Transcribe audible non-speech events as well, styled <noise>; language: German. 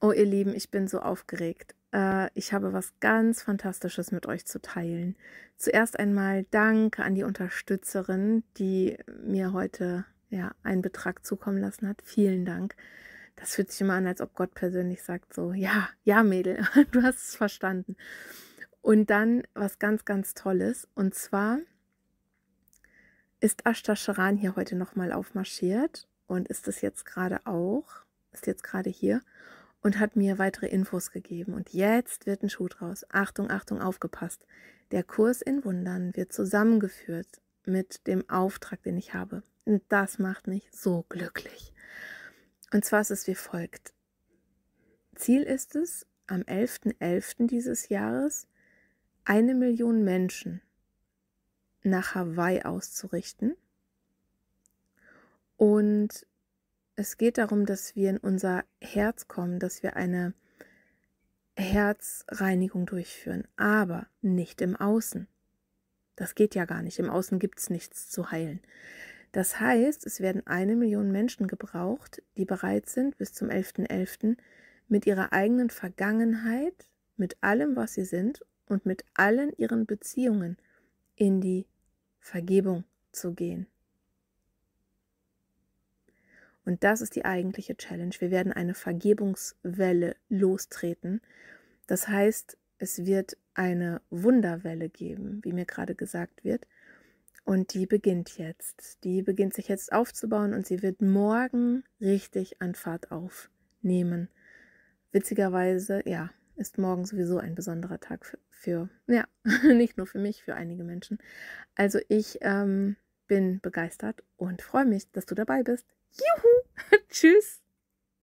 Oh, ihr Lieben, ich bin so aufgeregt. Äh, ich habe was ganz Fantastisches mit euch zu teilen. Zuerst einmal Danke an die Unterstützerin, die mir heute ja, einen Betrag zukommen lassen hat. Vielen Dank. Das fühlt sich immer an, als ob Gott persönlich sagt so, ja, ja, Mädel, <laughs> du hast es verstanden. Und dann was ganz, ganz Tolles. Und zwar ist Ashta Sharan hier heute nochmal aufmarschiert und ist es jetzt gerade auch, ist jetzt gerade hier und hat mir weitere Infos gegeben. Und jetzt wird ein Schuh draus. Achtung, Achtung, aufgepasst. Der Kurs in Wundern wird zusammengeführt mit dem Auftrag, den ich habe. Und das macht mich so glücklich. Und zwar ist es wie folgt. Ziel ist es, am 11.11. .11. dieses Jahres eine Million Menschen nach Hawaii auszurichten. Und es geht darum, dass wir in unser Herz kommen, dass wir eine Herzreinigung durchführen, aber nicht im Außen. Das geht ja gar nicht. Im Außen gibt es nichts zu heilen. Das heißt, es werden eine Million Menschen gebraucht, die bereit sind, bis zum 11.11. .11. mit ihrer eigenen Vergangenheit, mit allem, was sie sind und mit allen ihren Beziehungen in die Vergebung zu gehen. Und das ist die eigentliche Challenge. Wir werden eine Vergebungswelle lostreten. Das heißt, es wird eine Wunderwelle geben, wie mir gerade gesagt wird. Und die beginnt jetzt. Die beginnt sich jetzt aufzubauen und sie wird morgen richtig an Fahrt aufnehmen. Witzigerweise, ja, ist morgen sowieso ein besonderer Tag für, für ja, <laughs> nicht nur für mich, für einige Menschen. Also ich ähm, bin begeistert und freue mich, dass du dabei bist. Juhu! <laughs> Tschüss!